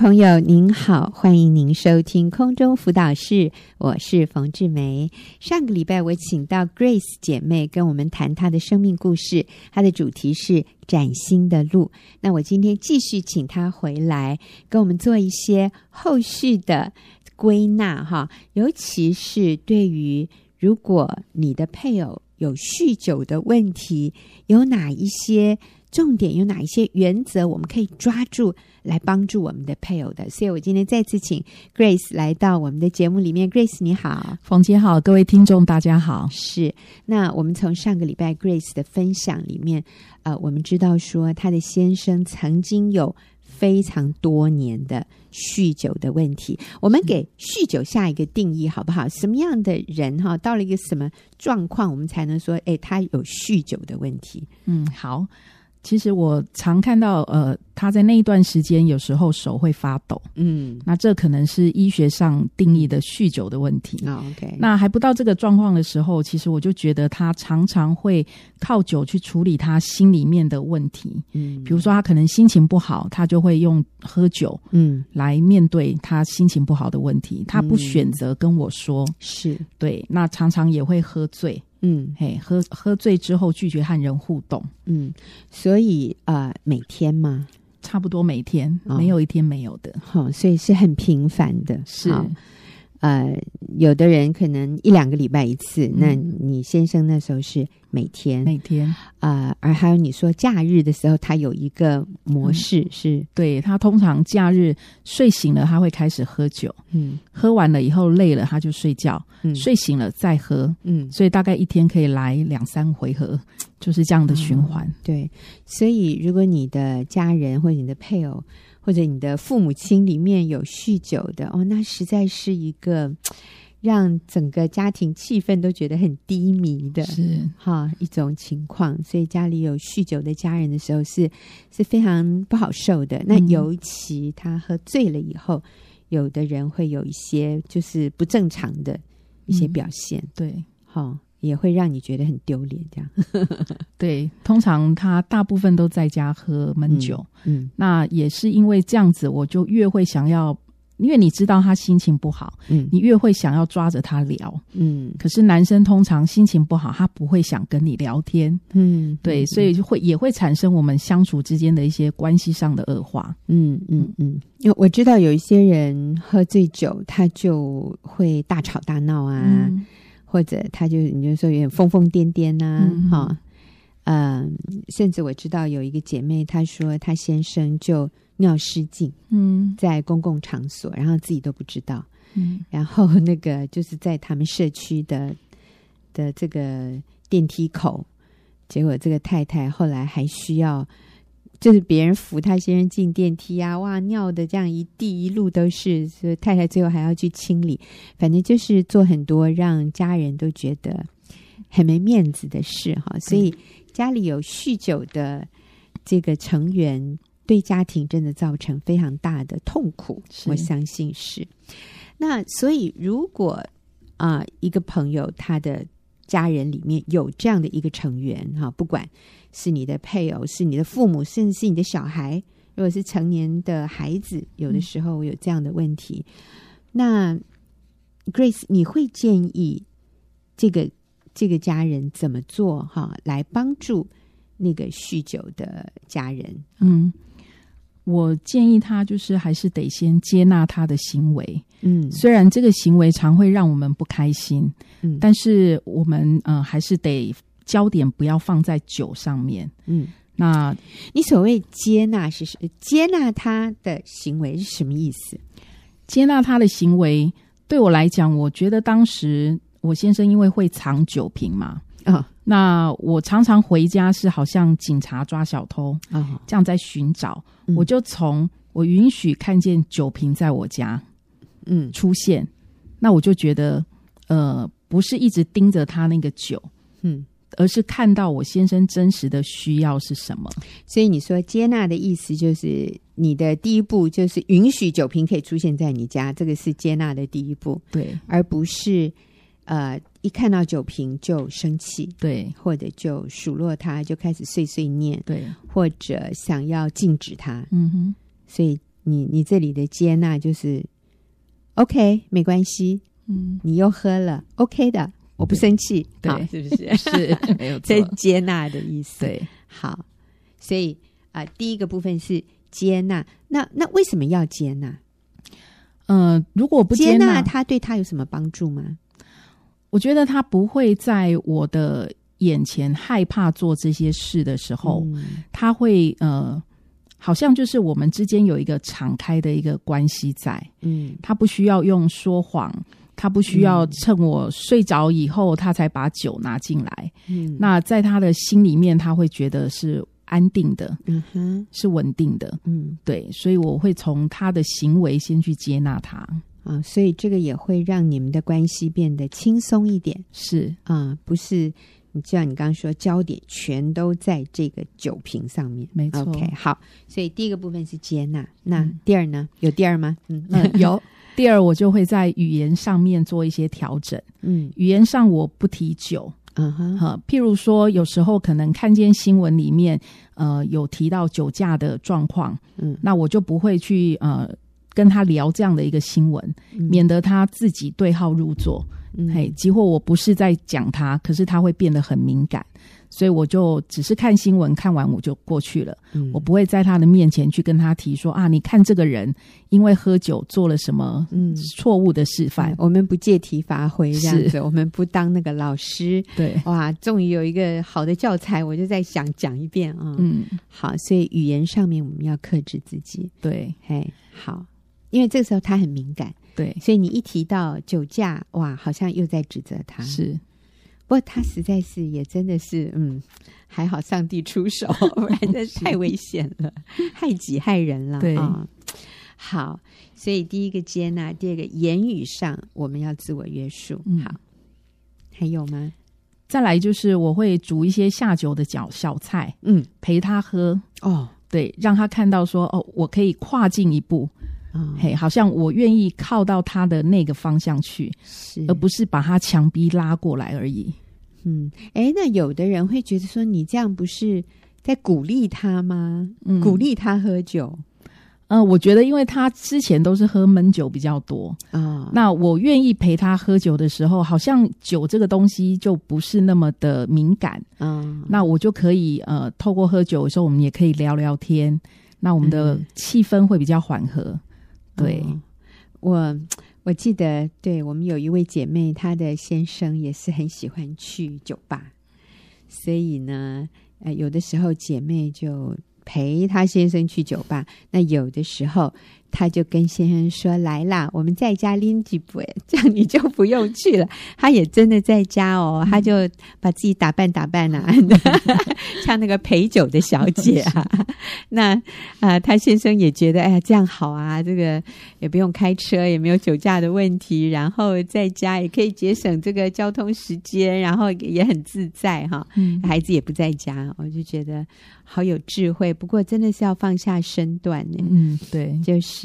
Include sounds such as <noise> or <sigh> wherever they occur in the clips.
朋友您好，欢迎您收听空中辅导室，我是冯志梅。上个礼拜我请到 Grace 姐妹跟我们谈她的生命故事，她的主题是崭新的路。那我今天继续请她回来，跟我们做一些后续的归纳哈，尤其是对于如果你的配偶有酗酒的问题，有哪一些重点，有哪一些原则，我们可以抓住。来帮助我们的配偶的，所以我今天再次请 Grace 来到我们的节目里面。Grace 你好，冯姐好，各位听众大家好。是，那我们从上个礼拜 Grace 的分享里面，呃，我们知道说她的先生曾经有非常多年的酗酒的问题。我们给酗酒下一个定义好不好？什么样的人哈，到了一个什么状况，我们才能说，哎，他有酗酒的问题？嗯，好。其实我常看到，呃，他在那一段时间有时候手会发抖，嗯，那这可能是医学上定义的酗酒的问题。哦，OK，那还不到这个状况的时候，其实我就觉得他常常会靠酒去处理他心里面的问题，嗯，比如说他可能心情不好，他就会用喝酒，嗯，来面对他心情不好的问题。他不选择跟我说，是。对，那常常也会喝醉。嗯，嘿，喝喝醉之后拒绝和人互动，嗯，所以呃，每天吗？差不多每天，哦、没有一天没有的，好、哦，所以是很频繁的，是。呃，有的人可能一两个礼拜一次，嗯、那你先生那时候是每天，每天。啊、呃，而还有你说假日的时候，他有一个模式是，嗯、对他通常假日睡醒了，他会开始喝酒，嗯，喝完了以后累了他就睡觉，嗯，睡醒了再喝，嗯，所以大概一天可以来两三回合，就是这样的循环，嗯。对，所以如果你的家人或者你的配偶，或者你的父母亲里面有酗酒的哦，那实在是一个 <tsk> 让整个家庭气氛都觉得很低迷的，是哈一种情况。所以家里有酗酒的家人的时候是是非常不好受的。那尤其他喝醉了以后，嗯、有的人会有一些就是不正常的一些表现，嗯、对，哈。也会让你觉得很丢脸，这样。<laughs> 对，通常他大部分都在家喝闷酒，嗯，嗯，那也是因为这样子，我就越会想要，因为你知道他心情不好，嗯，你越会想要抓着他聊，嗯。可是男生通常心情不好，他不会想跟你聊天，嗯，对，所以就会也会产生我们相处之间的一些关系上的恶化，嗯嗯嗯。因为我知道有一些人喝醉酒，他就会大吵大闹啊。嗯或者他就你就说有点疯疯癫癫呐、啊，哈，嗯，甚至我知道有一个姐妹，她说她先生就尿失禁，嗯，在公共场所，然后自己都不知道，嗯，然后那个就是在他们社区的的这个电梯口，结果这个太太后来还需要。就是别人扶他先生进电梯啊，哇，尿的这样一地一路都是，所以太太最后还要去清理，反正就是做很多让家人都觉得很没面子的事哈。所以家里有酗酒的这个成员，对家庭真的造成非常大的痛苦，我相信是。那所以如果啊、呃，一个朋友他的家人里面有这样的一个成员哈，不管。是你的配偶，是你的父母，甚至是你的小孩。如果是成年的孩子，有的时候有这样的问题，嗯、那 Grace，你会建议这个这个家人怎么做哈，来帮助那个酗酒的家人？嗯，我建议他就是还是得先接纳他的行为。嗯，虽然这个行为常会让我们不开心，嗯，但是我们嗯、呃、还是得。焦点不要放在酒上面。嗯，那你所谓接纳是什么？接纳他的行为是什么意思？接纳他的行为，对我来讲，我觉得当时我先生因为会藏酒瓶嘛，啊、哦，那我常常回家是好像警察抓小偷啊，哦、这样在寻找，嗯、我就从我允许看见酒瓶在我家，嗯，出现，那我就觉得，呃，不是一直盯着他那个酒，嗯。而是看到我先生真实的需要是什么，所以你说接纳的意思就是你的第一步就是允许酒瓶可以出现在你家，这个是接纳的第一步，对，而不是呃一看到酒瓶就生气，对，或者就数落他，就开始碎碎念，对，或者想要禁止他，嗯哼，所以你你这里的接纳就是 OK，没关系，嗯，你又喝了 OK 的，我不生气，对，是不是？<laughs> 是 <laughs> 没有接纳的意思。对，好，所以啊、呃，第一个部分是接纳，那那为什么要接纳？嗯、呃，如果不接纳，他对他有什么帮助吗？我觉得他不会在我的眼前害怕做这些事的时候，嗯、他会呃，好像就是我们之间有一个敞开的一个关系在。嗯，他不需要用说谎，他不需要趁我睡着以后，他才把酒拿进来。嗯，那在他的心里面，他会觉得是。安定的，嗯哼，是稳定的，嗯，对，所以我会从他的行为先去接纳他。啊，所以这个也会让你们的关系变得轻松一点，是。啊，不是你像你刚刚说，焦点全都在这个酒瓶上面，没错。OK，好，所以第一个部分是接纳，那第二呢？有第二吗？嗯，嗯有第二，我就会在语言上面做一些调整，嗯，语言上我不提酒。嗯哼，哈，譬如说，有时候可能看见新闻里面，呃，有提到酒驾的状况，嗯，那我就不会去呃跟他聊这样的一个新闻，嗯、免得他自己对号入座，嗯、嘿，几乎我不是在讲他，可是他会变得很敏感。所以我就只是看新闻，看完我就过去了。嗯，我不会在他的面前去跟他提说啊，你看这个人因为喝酒做了什么嗯错误的示范。我们不借题发挥这样子，是我们不当那个老师。对，哇，终于有一个好的教材，我就在想讲一遍啊。嗯，好，所以语言上面我们要克制自己。对，嘿，好，因为这个时候他很敏感。对，所以你一提到酒驾，哇，好像又在指责他。是。不过他实在是也真的是，嗯，还好上帝出手，<laughs> 不然真太危险了，<laughs> 害己害人了。对、哦，好，所以第一个接纳，第二个言语上我们要自我约束。嗯、好，还有吗？再来就是我会煮一些下酒的小小菜，嗯，陪他喝。哦，对，让他看到说，哦，我可以跨进一步。哦、嘿，好像我愿意靠到他的那个方向去，是而不是把他强逼拉过来而已。嗯，哎，那有的人会觉得说，你这样不是在鼓励他吗？嗯、鼓励他喝酒？嗯、呃，我觉得，因为他之前都是喝闷酒比较多啊，哦、那我愿意陪他喝酒的时候，好像酒这个东西就不是那么的敏感。啊、哦，那我就可以呃，透过喝酒的时候，我们也可以聊聊天，那我们的气氛会比较缓和。嗯对，我 <tsk> 我记得，对我们有一位姐妹，她的先生也是很喜欢去酒吧，所以呢，呃，有的时候姐妹就陪她先生去酒吧，那有的时候。他就跟先生说：“来啦，我们在家拎几杯，<laughs> 这样你就不用去了。”他也真的在家哦，他就把自己打扮打扮啊，<laughs> 像那个陪酒的小姐啊。<laughs> 那啊、呃，他先生也觉得，哎呀，这样好啊，这个也不用开车，也没有酒驾的问题，然后在家也可以节省这个交通时间，然后也很自在哈。嗯，孩子也不在家，我就觉得。好有智慧，不过真的是要放下身段呢。嗯，对，就是，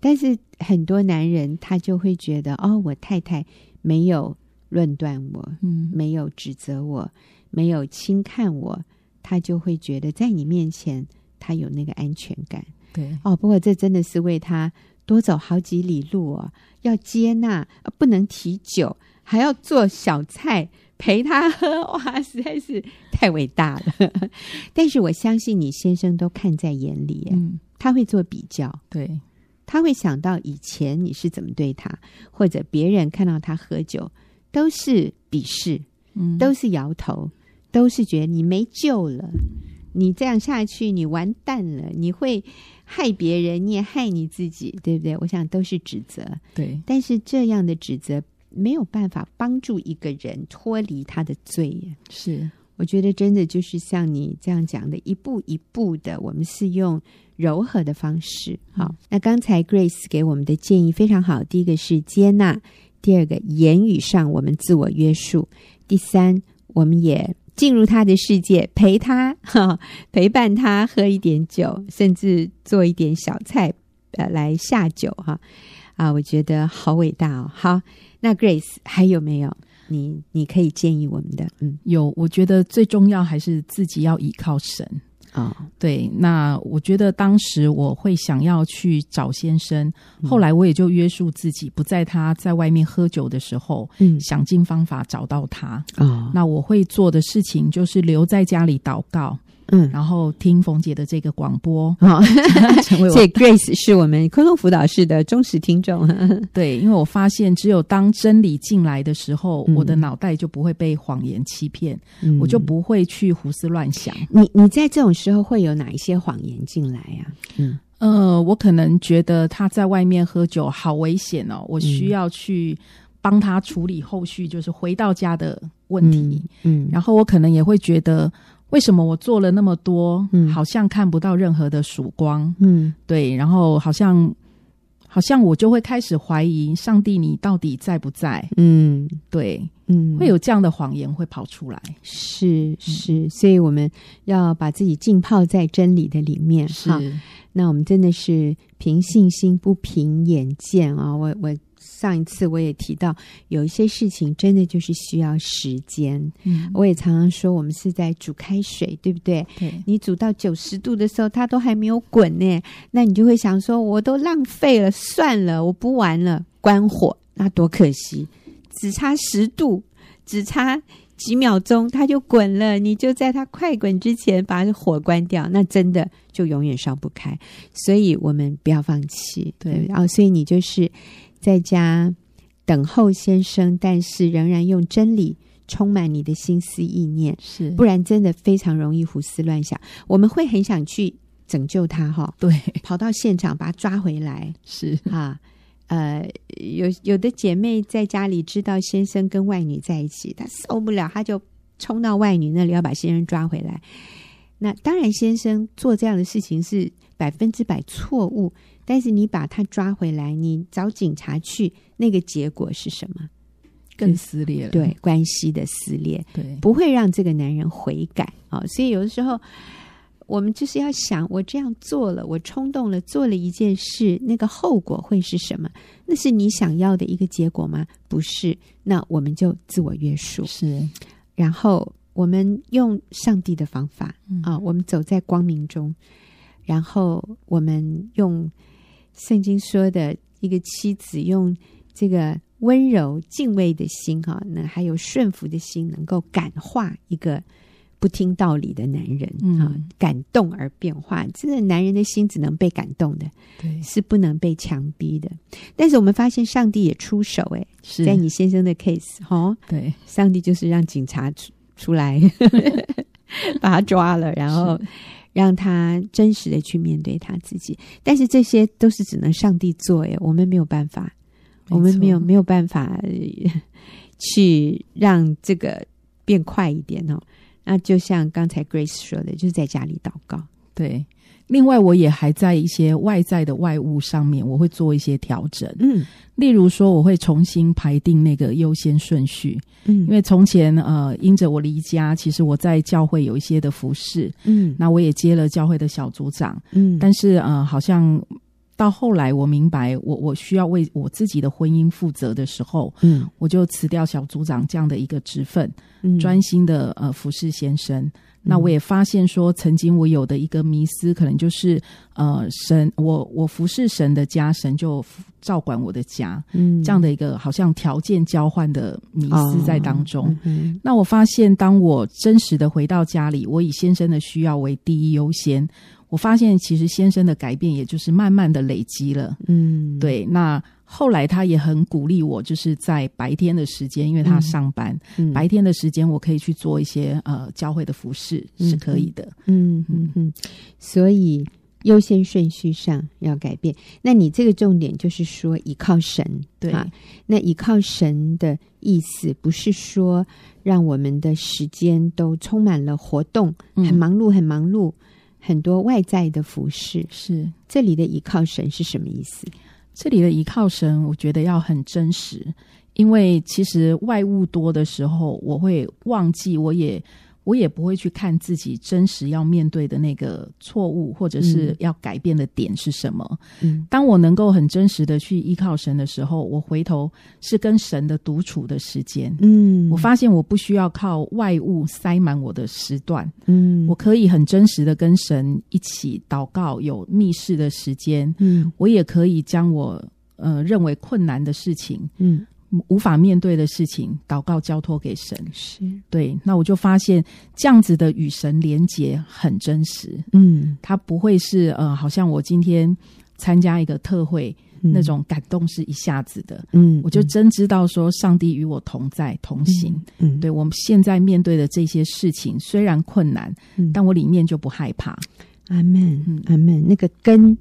但是很多男人他就会觉得，哦，我太太没有论断我，嗯，没有指责我，没有轻看我，他就会觉得在你面前他有那个安全感。对，哦，不过这真的是为他多走好几里路哦，要接纳，不能提酒，还要做小菜。陪他喝，哇，实在是太伟大了。<laughs> 但是我相信你先生都看在眼里，嗯，他会做比较，对，他会想到以前你是怎么对他，或者别人看到他喝酒都是鄙视，嗯，都是摇头，都是觉得你没救了，你这样下去你完蛋了，你会害别人，你也害你自己，对不对？我想都是指责，对，但是这样的指责。没有办法帮助一个人脱离他的罪，是。我觉得真的就是像你这样讲的，一步一步的，我们是用柔和的方式。好，嗯、那刚才 Grace 给我们的建议非常好，第一个是接纳，第二个言语上我们自我约束，第三我们也进入他的世界，陪他哈，陪伴他喝一点酒，甚至做一点小菜呃来下酒哈啊，我觉得好伟大哦，好。那 Grace 还有没有？你你可以建议我们的？嗯，有。我觉得最重要还是自己要依靠神啊。对，那我觉得当时我会想要去找先生，后来我也就约束自己，不在他在外面喝酒的时候，嗯，想尽方法找到他啊。那我会做的事情就是留在家里祷告。嗯，然后听冯姐的这个广播，好、哦，<laughs> <laughs> 谢谢 Grace 是我们沟通辅导室的忠实听众。<laughs> 对，因为我发现只有当真理进来的时候，嗯、我的脑袋就不会被谎言欺骗，嗯、我就不会去胡思乱想。你你在这种时候会有哪一些谎言进来呀、啊？嗯，呃，我可能觉得他在外面喝酒好危险哦，我需要去帮他处理后续，就是回到家的问题。嗯，嗯然后我可能也会觉得。为什么我做了那么多，嗯，好像看不到任何的曙光，嗯，对，然后好像好像我就会开始怀疑上帝，你到底在不在？嗯，对，嗯，会有这样的谎言会跑出来，是是，所以我们要把自己浸泡在真理的里面，是。那我们真的是凭信心不凭眼见啊！我我。上一次我也提到，有一些事情真的就是需要时间。嗯，我也常常说，我们是在煮开水，对不对？对。你煮到九十度的时候，它都还没有滚呢，那你就会想说，我都浪费了，算了，我不玩了，关火，那多可惜！只差十度，只差几秒钟，它就滚了。你就在它快滚之前把火关掉，那真的就永远烧不开。所以我们不要放弃，对。然后，所以你就是。在家等候先生，但是仍然用真理充满你的心思意念，是，不然真的非常容易胡思乱想。我们会很想去拯救他，哈，对，跑到现场把他抓回来，是啊，呃，有有的姐妹在家里知道先生跟外女在一起，她受不了，她就冲到外女那里要把先生抓回来。那当然，先生做这样的事情是百分之百错误。但是你把他抓回来，你找警察去，那个结果是什么？更撕裂了。对，关系的撕裂，对，不会让这个男人悔改啊、哦。所以有的时候，我们就是要想，我这样做了，我冲动了，做了一件事，那个后果会是什么？那是你想要的一个结果吗？不是，那我们就自我约束。是，然后我们用上帝的方法啊、嗯哦，我们走在光明中，然后我们用。圣经说的一个妻子用这个温柔敬畏的心，哈，那还有顺服的心，能够感化一个不听道理的男人，啊、嗯，感动而变化。这个男人的心只能被感动的，对，是不能被强逼的。但是我们发现上帝也出手，哎，是在你先生的 case，哈，对，上帝就是让警察出出来 <laughs> 把他抓了，然后。让他真实的去面对他自己，但是这些都是只能上帝做耶，我们没有办法，我们没有没有办法去让这个变快一点哦。那就像刚才 Grace 说的，就是在家里祷告，对。另外，我也还在一些外在的外物上面，我会做一些调整。嗯，例如说，我会重新排定那个优先顺序。嗯，因为从前呃，因着我离家，其实我在教会有一些的服侍。嗯，那我也接了教会的小组长。嗯，但是呃，好像到后来，我明白我我需要为我自己的婚姻负责的时候，嗯，我就辞掉小组长这样的一个职分，嗯，专心的呃服侍先生。那我也发现说，曾经我有的一个迷思，可能就是，呃，神，我我服侍神的家，神就照管我的家，嗯，这样的一个好像条件交换的迷思在当中。哦嗯、那我发现，当我真实的回到家里，我以先生的需要为第一优先，我发现其实先生的改变，也就是慢慢的累积了，嗯，对，那。后来他也很鼓励我，就是在白天的时间，因为他上班，嗯、白天的时间我可以去做一些呃教会的服事，是可以的。嗯嗯嗯。所以优先顺序上要改变。那你这个重点就是说依靠神，对啊。那依靠神的意思不是说让我们的时间都充满了活动，很忙碌，很忙碌，很多外在的服事。是这里的依靠神是什么意思？这里的依靠神，我觉得要很真实，因为其实外物多的时候，我会忘记，我也我也不会去看自己真实要面对的那个错误，或者是要改变的点是什么。嗯，当我能够很真实的去依靠神的时候，我回头是跟神的独处的时间。嗯，我发现我不需要靠外物塞满我的时段。嗯，我可以很真实的跟神一起祷告，有密室的时间。嗯，我也可以将我呃认为困难的事情，嗯。无法面对的事情，祷告交托给神，是。对。那我就发现这样子的与神连结很真实，嗯，它不会是呃，好像我今天参加一个特会，嗯，那种感动是一下子的，嗯，我就真知道说上帝与我同在同行，嗯，对我们现在面对的这些事情虽然困难，嗯，但我里面就不害怕。阿门，阿门。那个根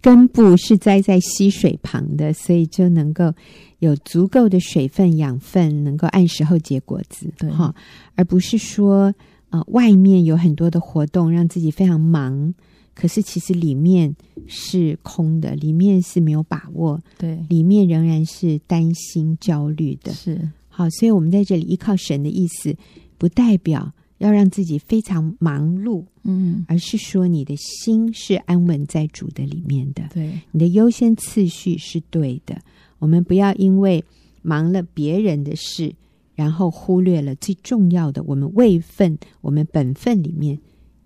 根部是栽在溪水旁的，所以就能够。有足够的水分、养分，能够按时候结果子，对。哈，而不是说呃，外面有很多的活动，让自己非常忙，可是其实里面是空的，里面是没有把握，对，里面仍然是担心、焦虑的，是。好，所以我们在这里依靠神的意思，不代表要让自己非常忙碌，嗯，而是说你的心是安稳在主的里面的，对，你的优先次序是对的。我们不要因为忙了别人的事，然后忽略了最重要的我们位分、我们本分里面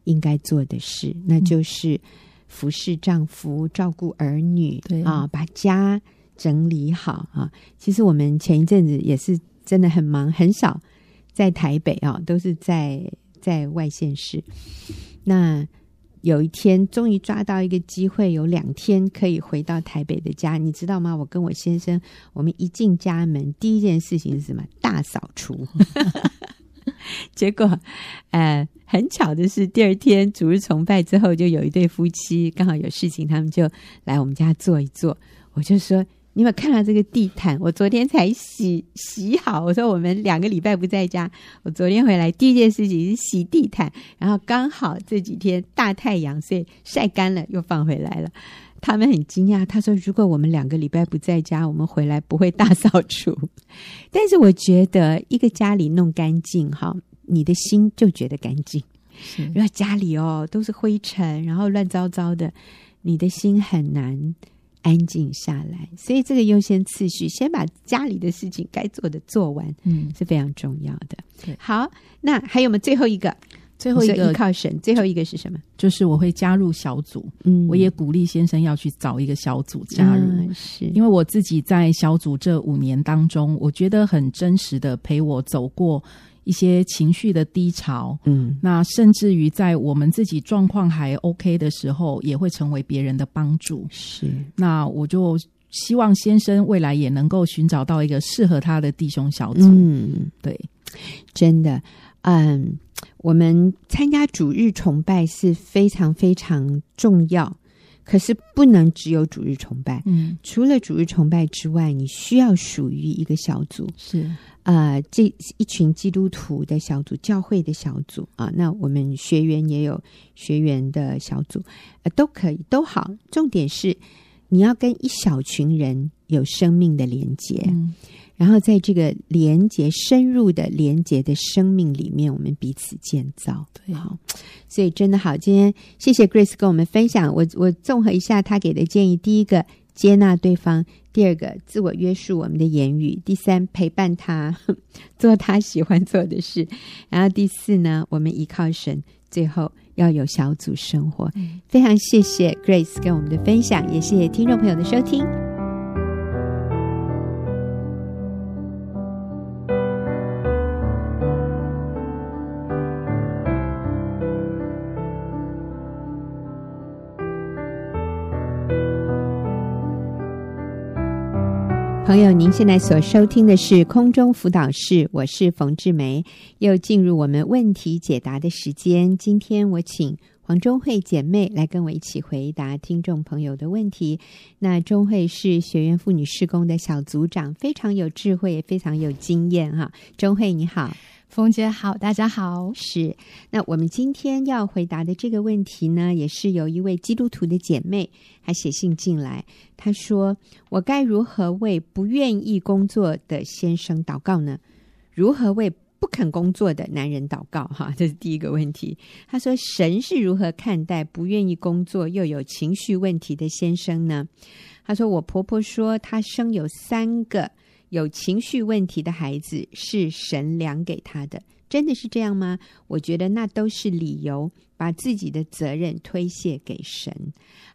应该做的事，那就是服侍丈夫、照顾儿女，对。啊，把家整理好啊。其实我们前一阵子也是真的很忙，很少在台北啊，都是在在外县市。那。有一天，终于抓到一个机会，有两天可以回到台北的家，你知道吗？我跟我先生，我们一进家门，第一件事情是什么？大扫除。<laughs> 结果，呃，很巧的是，第二天主日崇拜之后，就有一对夫妻刚好有事情，他们就来我们家坐一坐。我就说。你有没有看到这个地毯？我昨天才洗洗好。我说我们两个礼拜不在家，我昨天回来第一件事情是洗地毯，然后刚好这几天大太阳，所以晒干了又放回来了。他们很惊讶，他说：“如果我们两个礼拜不在家，我们回来不会大扫除。<laughs> ”但是我觉得一个家里弄干净哈，你的心就觉得干净。是，如果家里哦都是灰尘，然后乱糟糟的，你的心很难。安静下来，所以这个优先次序，先把家里的事情该做的做完，嗯，是非常重要的。好，那还有我们最后一个？最后一个依靠神，最后一个是什么？就是我会加入小组。嗯，我也鼓励先生要去找一个小组加入，嗯、是因为我自己在小组这五年当中，我觉得很真实的陪我走过。一些情绪的低潮，嗯，那甚至于在我们自己状况还 OK 的时候，也会成为别人的帮助。是，那我就希望先生未来也能够寻找到一个适合他的弟兄小组。嗯，对，真的，嗯，我们参加主日崇拜是非常非常重要，可是不能只有主日崇拜。嗯，除了主日崇拜之外，你需要属于一个小组。是。呃，这一群基督徒的小组、教会的小组啊，那我们学员也有学员的小组，呃，都可以，都好。重点是你要跟一小群人有生命的连接，嗯，然后在这个连接深入的连接的生命里面，我们彼此建造。对，好，所以真的好。今天谢谢 Grace 跟我们分享，我我综合一下他给的建议：第一个，接纳对方。第二个，自我约束我们的言语；第三，陪伴他 <laughs> 做他喜欢做的事；然后第四呢，我们依靠神；最后要有小组生活。嗯。非常谢谢 Grace 跟我们的分享，也谢谢听众朋友的收听。朋友，您现在所收听的是空中辅导室，我是冯志梅，又进入我们问题解答的时间。今天我请黄中慧姐妹来跟我一起回答听众朋友的问题。那中慧是学院妇女施工的小组长，非常有智慧，也非常有经验哈。中慧你好。冯姐好，大家好。是，那我们今天要回答的这个问题呢，也是有一位基督徒的姐妹还写信进来，她说：“我该如何为不愿意工作的先生祷告呢？如何为不肯工作的男人祷告，哈，这是第一个问题。她说：“神是如何看待不愿意工作又有情绪问题的先生呢？”她说：“我婆婆说，她生有三个有情绪问题的孩子是神量给他的，真的是这样吗？我觉得那都是理由，把自己的责任推卸给神。”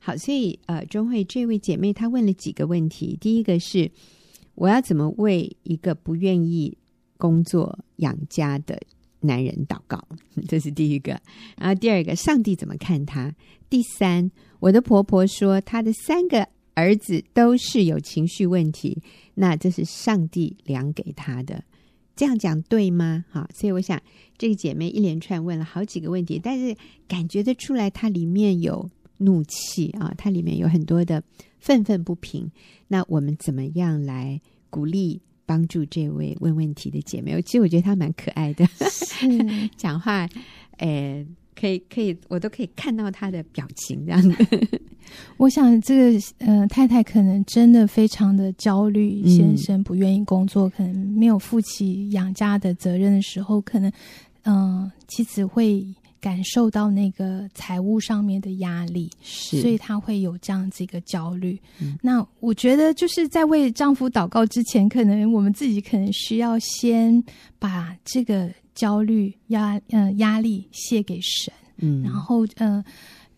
好，所以呃，钟慧这位姐妹她问了几个问题，第一个是我要怎么为一个不愿意工作养家的男人祷告，<laughs> 这是第一个。然后第二个，上帝怎么看他？第三，我的婆婆说她的三个儿子都是有情绪问题，那这是上帝量给他的，这样讲对吗？好，所以我想这个姐妹一连串问了好几个问题，但是感觉得出来，她里面有怒气啊，她里面有很多的愤愤不平。那我们怎么样来鼓励？帮助这位问问题的姐妹，其实我觉得她蛮可爱的，<laughs> 讲话，呃，可以可以，我都可以看到他的表情这样子。<laughs> 我想这个呃太太可能真的非常的焦虑，先生不愿意工作，可能没有负起养家的责任的时候，可能嗯、妻子会。感受到那个财务上面的压力，是，所以她会有这样子一个焦虑。嗯、那我觉得就是在为丈夫祷告之前，可能我们自己可能需要先把这个焦虑压嗯压力卸给神，嗯，然后嗯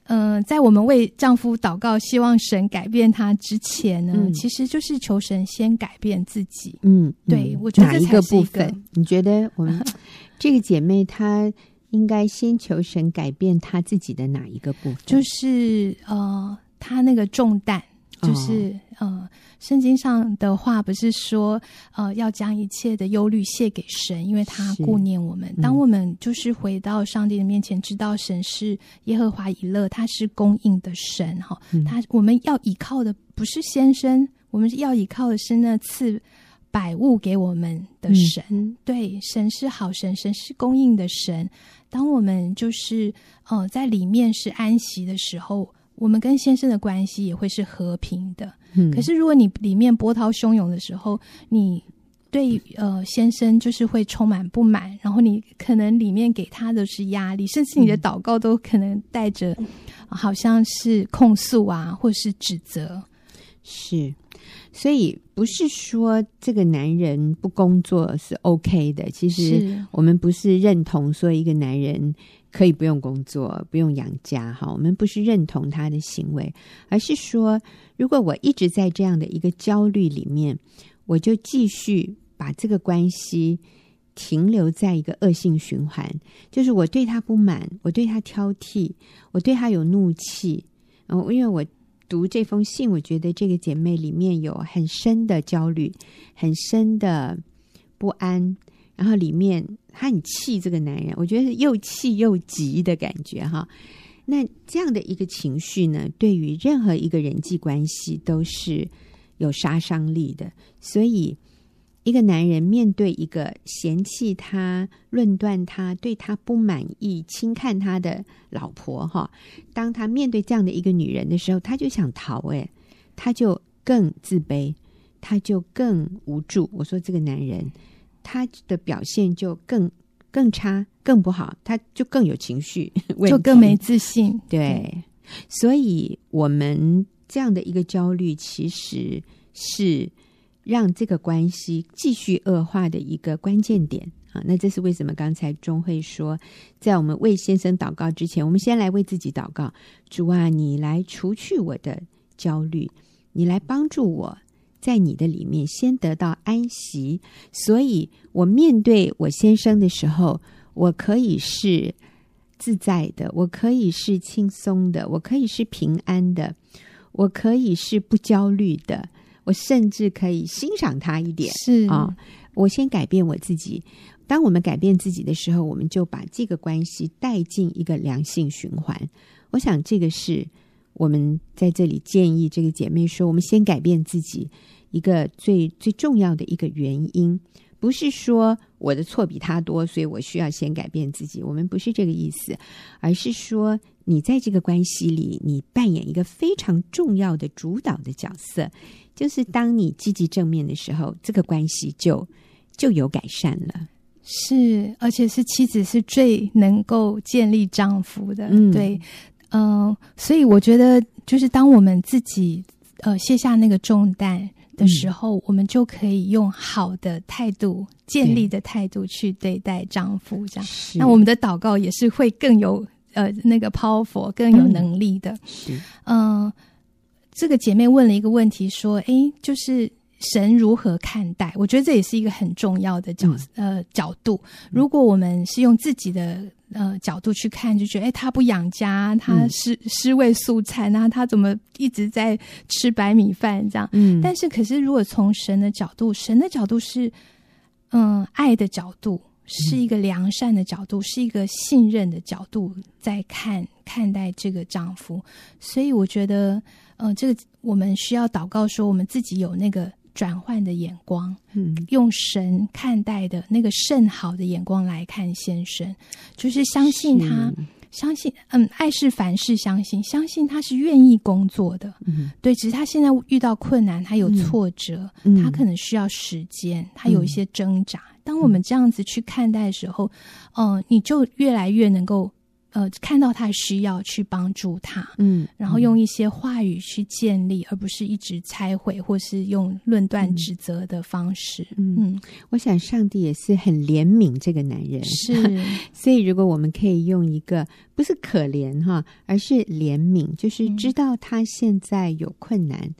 嗯、在我们为丈夫祷告，希望神改变他之前呢，嗯、其实就是求神先改变自己。嗯，对，我觉得一个部分？你觉得我们 <laughs> 这个姐妹她？应该先求神改变他自己的哪一个部分？就是呃，他那个重担，就是、哦、呃，圣经上的话不是说呃，要将一切的忧虑卸给神，因为他顾念我们。嗯、当我们就是回到上帝的面前，知道神是耶和华以勒，他是供应的神哈。嗯、他我们要依靠的不是先生，我们要依靠的是那赐。百物给我们的神，嗯、对，神是好神，神是供应的神。当我们就是呃在里面是安息的时候，我们跟先生的关系也会是和平的。嗯、可是如果你里面波涛汹涌的时候，你对呃先生就是会充满不满，然后你可能里面给他的是压力，甚至你的祷告都可能带着好像是控诉啊，或是指责，是。所以不是说这个男人不工作是 OK 的，其实我们不是认同说一个男人可以不用工作、不用养家哈，我们不是认同他的行为，而是说，如果我一直在这样的一个焦虑里面，我就继续把这个关系停留在一个恶性循环，就是我对他不满，我对他挑剔，我对他有怒气，嗯，因为我。读这封信，我觉得这个姐妹里面有很深的焦虑，很深的不安，然后里面她很气这个男人，我觉得是又气又急的感觉哈。那这样的一个情绪呢，对于任何一个人际关系都是有杀伤力的，所以。一个男人面对一个嫌弃他、论断他、对他不满意、轻看他的老婆，哈，当他面对这样的一个女人的时候，他就想逃，哎，他就更自卑，他就更无助。我说这个男人，他的表现就更更差、更不好，他就更有情绪，<laughs> 就更没自信。对，所以我们这样的一个焦虑，其实是。让这个关系继续恶化的一个关键点啊，那这是为什么？刚才钟慧说，在我们为先生祷告之前，我们先来为自己祷告。主啊，你来除去我的焦虑，你来帮助我在你的里面先得到安息。所以我面对我先生的时候，我可以是自在的，我可以是轻松的，我可以是平安的，我可以是不焦虑的。我甚至可以欣赏他一点，是啊、哦。我先改变我自己。当我们改变自己的时候，我们就把这个关系带进一个良性循环。我想，这个是我们在这里建议这个姐妹说：我们先改变自己，一个最最重要的一个原因，不是说我的错比他多，所以我需要先改变自己。我们不是这个意思，而是说，你在这个关系里，你扮演一个非常重要的主导的角色。就是当你积极正面的时候，这个关系就就有改善了。是，而且是妻子是最能够建立丈夫的。嗯，对，嗯、呃，所以我觉得，就是当我们自己呃卸下那个重担的时候，嗯、我们就可以用好的态度、建立的态度去对待丈夫。这样，是那我们的祷告也是会更有呃那个 powerful、更有能力的。是，嗯、呃，这个姐妹问了一个问题，说：“哎，就是。”神如何看待？我觉得这也是一个很重要的角、嗯、呃角度。如果我们是用自己的呃角度去看，就觉得哎，他不养家，他是尸位素餐啊，他怎么一直在吃白米饭这样？嗯。但是，可是如果从神的角度，神的角度是嗯、呃、爱的角度，是一个良善的角度，是一个信任的角度，在看看待这个丈夫。所以，我觉得呃，这个我们需要祷告说，我们自己有那个。转换的眼光，嗯，用神看待的那个甚好的眼光来看先生，就是相信他，是相信，嗯，爱是凡事相信，相信他是愿意工作的，嗯，对，只是他现在遇到困难，他有挫折，嗯，他可能需要时间，他有一些挣扎。嗯，当我们这样子去看待的时候，嗯，呃，你就越来越能够。呃，看到他需要去帮助他，嗯，然后用一些话语去建立，嗯、而不是一直拆毁或是用论断指责的方式。嗯，嗯，我想上帝也是很怜悯这个男人，是。<laughs> 所以，如果我们可以用一个不是可怜哈，而是怜悯，就是知道他现在有困难，嗯、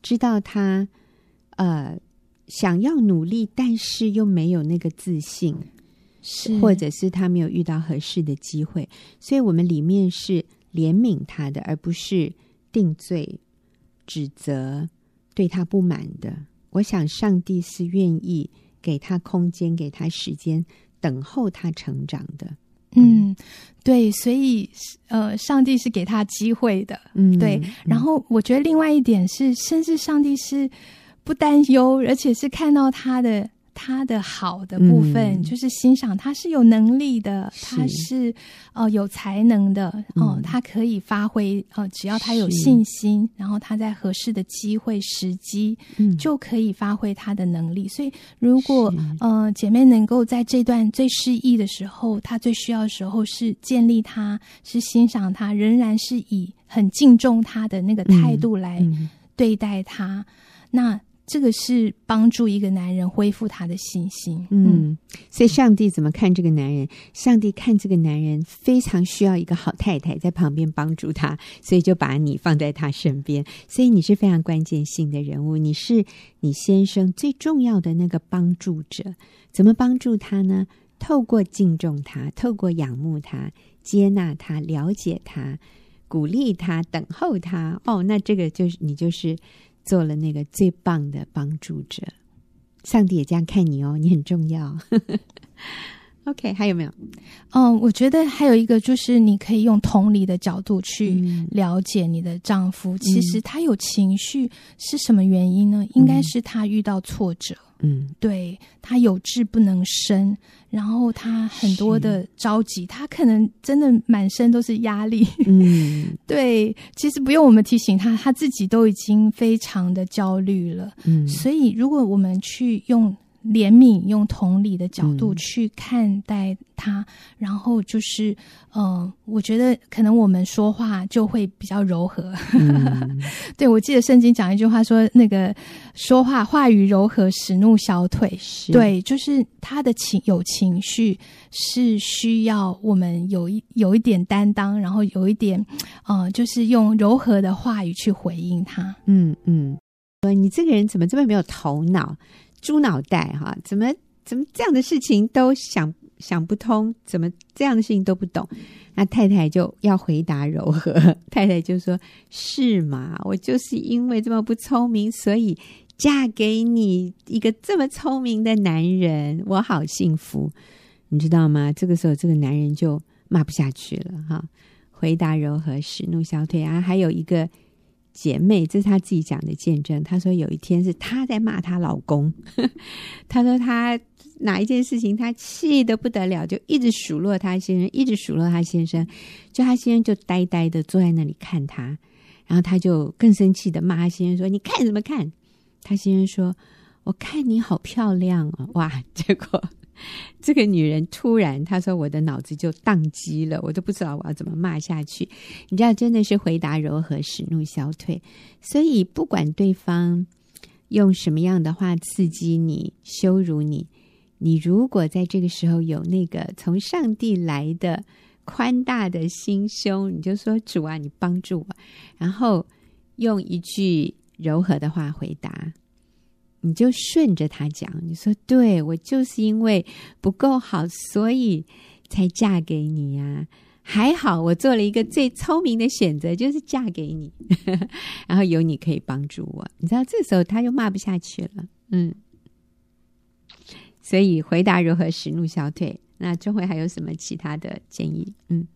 知道他呃想要努力，但是又没有那个自信。是，或者是他没有遇到合适的机会，所以我们里面是怜悯他的，而不是定罪、指责、对他不满的。我想上帝是愿意给他空间、给他时间，等候他成长的。嗯，对，所以呃，上帝是给他机会的。嗯，对。然后我觉得另外一点是，甚至上帝是不担忧，而且是看到他的。他的好的部分，嗯、就是欣赏他是有能力的，是。他是呃有才能的哦、呃，他可以发挥呃，只要他有信心，然后他在合适的机会时机，嗯、就可以发挥他的能力。所以，如果呃姐妹能够在这段最失意的时候，他最需要的时候是建立他，是欣赏他，仍然是以很敬重他的那个态度来对待他，嗯嗯、那。这个是帮助一个男人恢复他的信心。嗯，所以上帝怎么看这个男人？上帝看这个男人非常需要一个好太太在旁边帮助他，所以就把你放在他身边。所以你是非常关键性的人物，你是你先生最重要的那个帮助者。怎么帮助他呢？透过敬重他，透过仰慕他，接纳他，了解他，鼓励他，等候他。哦，那这个就是你就是。做了那个最棒的帮助者，上帝也这样看你哦，你很重要。OK，还有没有？嗯，我觉得还有一个就是，你可以用同理的角度去了解你的丈夫。嗯、其实他有情绪是什么原因呢？嗯、应该是他遇到挫折。嗯，对，他有志不能伸，然后他很多的着急，他可能真的满身都是压力。嗯，<laughs> 对，其实不用我们提醒他，他自己都已经非常的焦虑了。嗯，所以如果我们去用。怜悯，用同理的角度去看待他，嗯、然后就是，嗯、呃，我觉得可能我们说话就会比较柔和。嗯、<laughs> 对，我记得圣经讲一句话说，那个说话话语柔和，使怒消退。是对，就是他的情有情绪，是需要我们有一有一点担当，然后有一点，呃，就是用柔和的话语去回应他。嗯嗯，呃，你这个人怎么这么没有头脑？猪脑袋哈，怎么怎么这样的事情都想想不通，怎么这样的事情都不懂？那太太就要回答柔和，<laughs> 太太就说：“是嘛，我就是因为这么不聪明，所以嫁给你一个这么聪明的男人，我好幸福，你知道吗？”这个时候，这个男人就骂不下去了哈，回答柔和，使怒消退啊，还有一个。姐妹，这是她自己讲的见证。她说有一天是她在骂她老公，<laughs> 她说她哪一件事情她气得不得了，就一直数落她先生，一直数落她先生，就她先生就呆呆的坐在那里看她，然后她就更生气的骂她先生说：“你看什么看？”她先生说：“我看你好漂亮啊！”哇，结果 <laughs> 这个女人突然她说：“我的脑子就宕机了，我都不知道我要怎么骂下去。”你知道，真的是回答柔和，使怒消退。所以，不管对方用什么样的话刺激你、羞辱你，你如果在这个时候有那个从上帝来的宽大的心胸，你就说：“主啊，你帮助我。”然后用一句柔和的话回答。你就顺着他讲，你说对，我就是因为不够好，所以才嫁给你呀。还好我做了一个最聪明的选择，就是嫁给你，<laughs> 然后有你可以帮助我。你知道，这时候他就骂不下去了。嗯，所以回答如何使怒消退？那中慧还有什么其他的建议？嗯，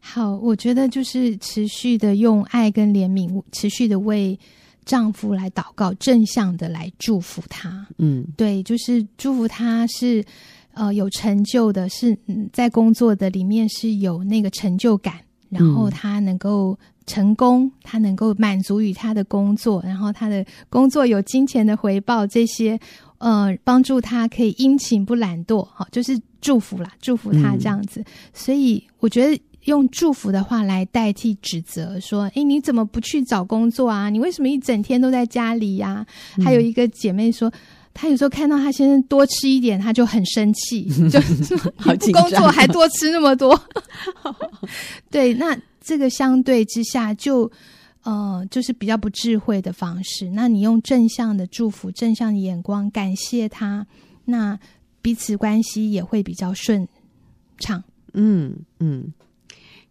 好，我觉得就是持续的用爱跟怜悯，持续的为。丈夫来祷告，正向的来祝福他。嗯，对，就是祝福他是呃有成就的，是在工作的里面是有那个成就感，然后他能够成功，他能够满足于他的工作，然后他的工作有金钱的回报，这些呃帮助他可以殷勤不懒惰，好，就是祝福啦，祝福他这样子。嗯，所以我觉得。用祝福的话来代替指责，说：“哎，你怎么不去找工作啊？你为什么一整天都在家里呀？”嗯、还有一个姐妹说，她有时候看到她先生多吃一点，她就很生气，<laughs> 就好不工作还多吃那么多。<laughs> 对，那这个相对之下就呃，就是比较不智慧的方式。那你用正向的祝福、正向的眼光感谢他，那彼此关系也会比较顺畅。嗯嗯。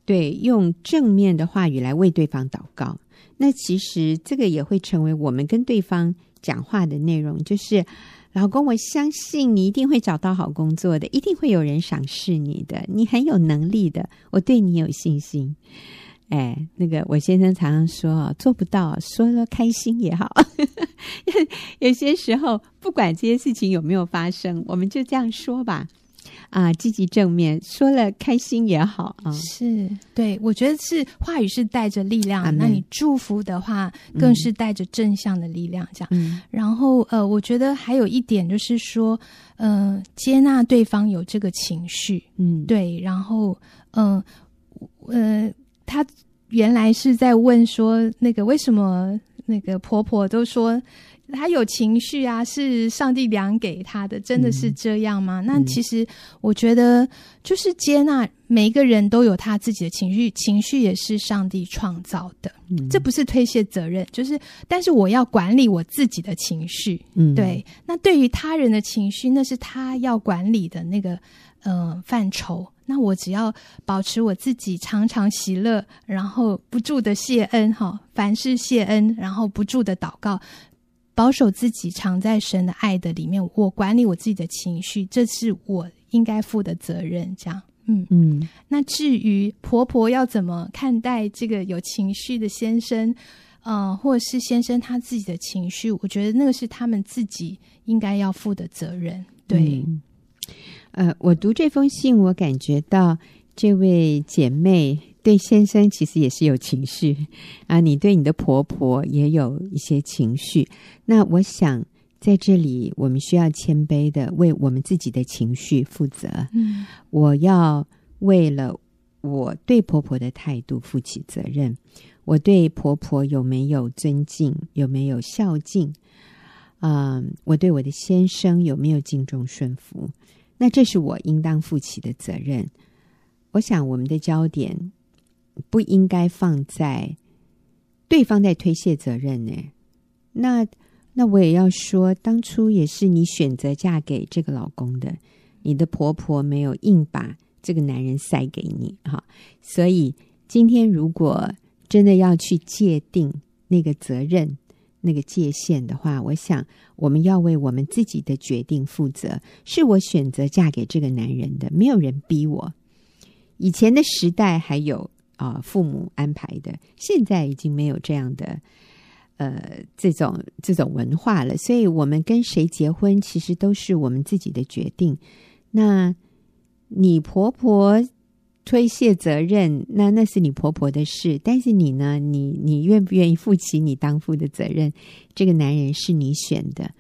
对，用正面的话语来为对方祷告，那其实这个也会成为我们跟对方讲话的内容。就是，老公，我相信你一定会找到好工作的，一定会有人赏识你的，你很有能力的，我对你有信心。哎，那个我先生常常说，做不到，说说开心也好。<laughs> 有些时候，不管这些事情有没有发生，我们就这样说吧。啊，积极正面说了，开心也好啊。是，对，我觉得是话语是带着力量，那你祝福的话，更是带着正向的力量。这样，嗯、然后呃，我觉得还有一点就是说，呃，接纳对方有这个情绪，嗯，对，然后嗯呃，呃，他原来是在问说，那个为什么那个婆婆都说。他有情绪啊，是上帝量给他的，真的是这样吗？嗯、那其实我觉得，就是接纳每一个人都有他自己的情绪，情绪也是上帝创造的，嗯、这不是推卸责任，就是，但是我要管理我自己的情绪，嗯，对。那对于他人的情绪，那是他要管理的那个呃范畴。那我只要保持我自己常常喜乐，然后不住的谢恩，哈，凡事谢恩，然后不住的祷告。保守自己，藏在神的爱的里面。我管理我自己的情绪，这是我应该负的责任。这样，嗯嗯。那至于婆婆要怎么看待这个有情绪的先生，呃，或者是先生他自己的情绪，我觉得那个是他们自己应该要负的责任。对，嗯、呃，我读这封信，我感觉到这位姐妹。对先生其实也是有情绪啊，你对你的婆婆也有一些情绪。那我想在这里，我们需要谦卑的为我们自己的情绪负责。嗯，我要为了我对婆婆的态度负起责任。我对婆婆有没有尊敬，有没有孝敬？啊、嗯，我对我的先生有没有敬重顺服？那这是我应当负起的责任。我想我们的焦点。不应该放在对方在推卸责任呢？那那我也要说，当初也是你选择嫁给这个老公的，你的婆婆没有硬把这个男人塞给你哈。所以今天如果真的要去界定那个责任、那个界限的话，我想我们要为我们自己的决定负责。是我选择嫁给这个男人的，没有人逼我。以前的时代还有。啊，父母安排的，现在已经没有这样的，呃，这种这种文化了。所以，我们跟谁结婚，其实都是我们自己的决定。那你婆婆推卸责任，那那是你婆婆的事。但是你呢？你你愿不愿意负起你当父的责任？这个男人是你选的，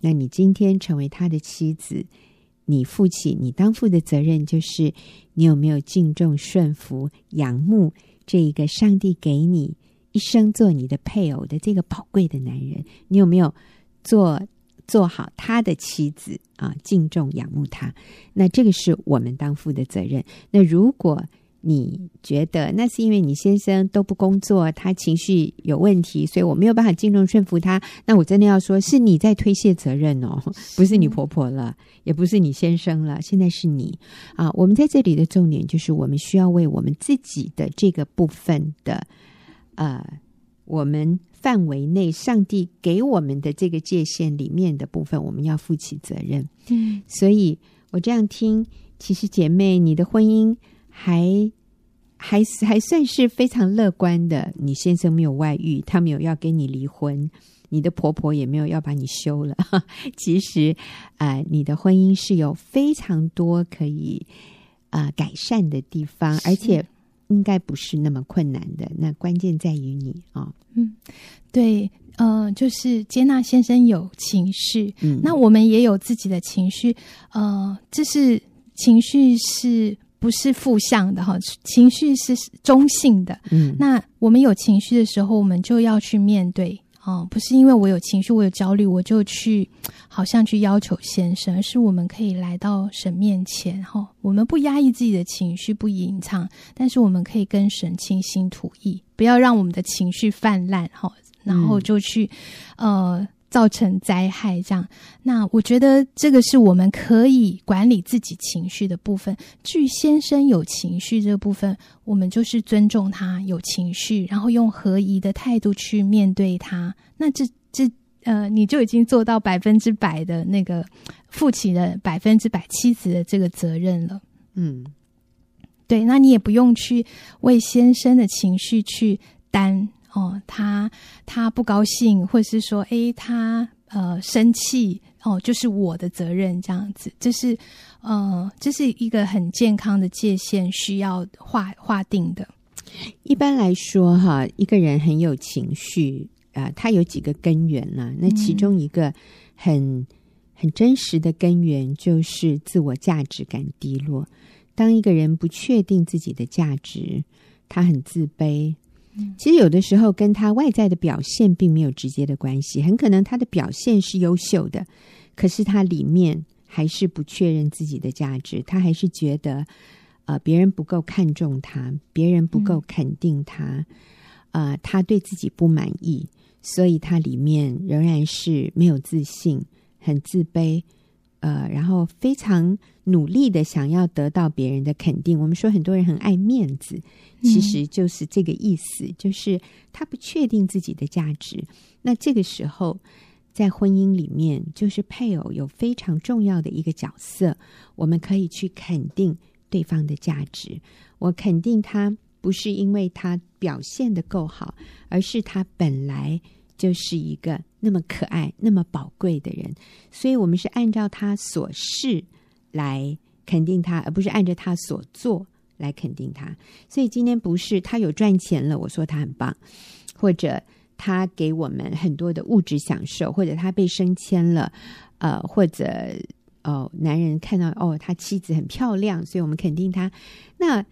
那你今天成为他的妻子，你负起你当负的责任，就是你有没有敬重、顺服、仰慕这一个上帝给你一生做你的配偶的这个宝贵的男人？你有没有做做好他的妻子啊？敬重、仰慕他，那这个是我们当负的责任。那如果你觉得那是因为你先生都不工作，他情绪有问题，所以我没有办法尽量顺服他。那我真的要说，是你在推卸责任哦，不是你婆婆了，也不是你先生了，现在是你啊。我们在这里的重点就是，我们需要为我们自己的这个部分的呃，我们范围内上帝给我们的这个界限里面的部分，我们要负起责任。嗯，所以我这样听，其实姐妹，你的婚姻。还还还算是非常乐观的。你先生没有外遇，他没有要跟你离婚，你的婆婆也没有要把你休了。<laughs> 其实，啊、呃，你的婚姻是有非常多可以啊、呃、改善的地方，而且应该不是那么困难的。那关键在于你啊、哦。嗯，对，呃，就是接纳先生有情绪，嗯，那我们也有自己的情绪，呃，这是情绪是。不是负向的哈，情绪是中性的。嗯，那我们有情绪的时候，我们就要去面对哦。不是因为我有情绪，我有焦虑，我就去好像去要求先生，而是我们可以来到神面前哈。我们不压抑自己的情绪，不隐藏，但是我们可以跟神倾心吐意，不要让我们的情绪泛滥哈，然后就去、嗯、呃。造成灾害，这样，那我觉得这个是我们可以管理自己情绪的部分。至于先生有情绪这个部分，我们就是尊重他有情绪，然后用合宜的态度去面对他。那这这呃，你就已经做到百分之百的那个负起了百分之百妻子的这个责任了。嗯，对，那你也不用去为先生的情绪去担。哦，他他不高兴，或者是说，诶，他呃生气，哦，就是我的责任这样子，这是呃，这是一个很健康的界限，需要划划定的。一般来说，哈，一个人很有情绪啊，呃，他有几个根源呢？那其中一个很很真实的根源就是自我价值感低落。当一个人不确定自己的价值，他很自卑。其实有的时候跟他外在的表现并没有直接的关系，很可能他的表现是优秀的，可是他里面还是不确认自己的价值，他还是觉得呃别人不够看重他，别人不够肯定他，呃他对自己不满意，所以他里面仍然是没有自信，很自卑。呃，然后非常努力的想要得到别人的肯定。我们说很多人很爱面子，其实就是这个意思，嗯、就是他不确定自己的价值。那这个时候，在婚姻里面，就是配偶有非常重要的一个角色，我们可以去肯定对方的价值。我肯定他，不是因为他表现的够好，而是他本来。就是一个那么可爱、那么宝贵的人，所以我们是按照他所是来肯定他，而不是按照他所做来肯定他。所以今天不是他有赚钱了，我说他很棒，或者他给我们很多的物质享受，或者他被升迁了，呃，或者哦，男人看到哦，他妻子很漂亮，所以我们肯定他。那。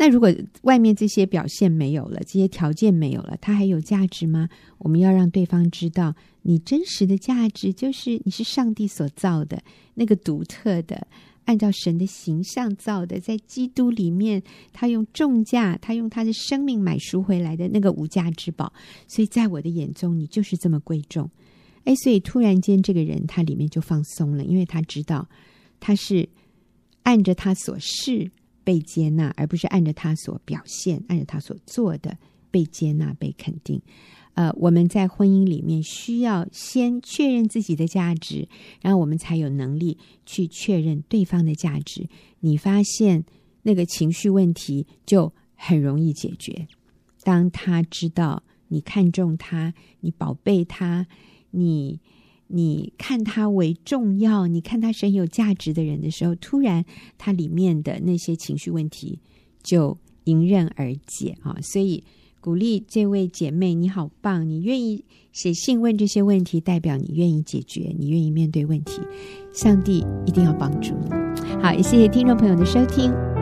那如果外面这些表现没有了，这些条件没有了，他还有价值吗？我们要让对方知道，你真实的价值就是你是上帝所造的那个独特的，按照神的形象造的，在基督里面，他用重价，他用他的生命买赎回来的那个无价之宝。所以在我的眼中，你就是这么贵重。哎，所以突然间，这个人他里面就放松了，因为他知道他是按着他所示。被接纳，而不是按着他所表现、按着他所做的被接纳、被肯定。呃，我们在婚姻里面需要先确认自己的价值，然后我们才有能力去确认对方的价值。你发现那个情绪问题就很容易解决。当他知道你看重他，你宝贝他，你。你看他为重要，你看他是很有价值的人的时候，突然他里面的那些情绪问题就迎刃而解啊！所以鼓励这位姐妹，你好棒！你愿意写信问这些问题，代表你愿意解决，你愿意面对问题。上帝一定要帮助你。好，也谢谢听众朋友的收听。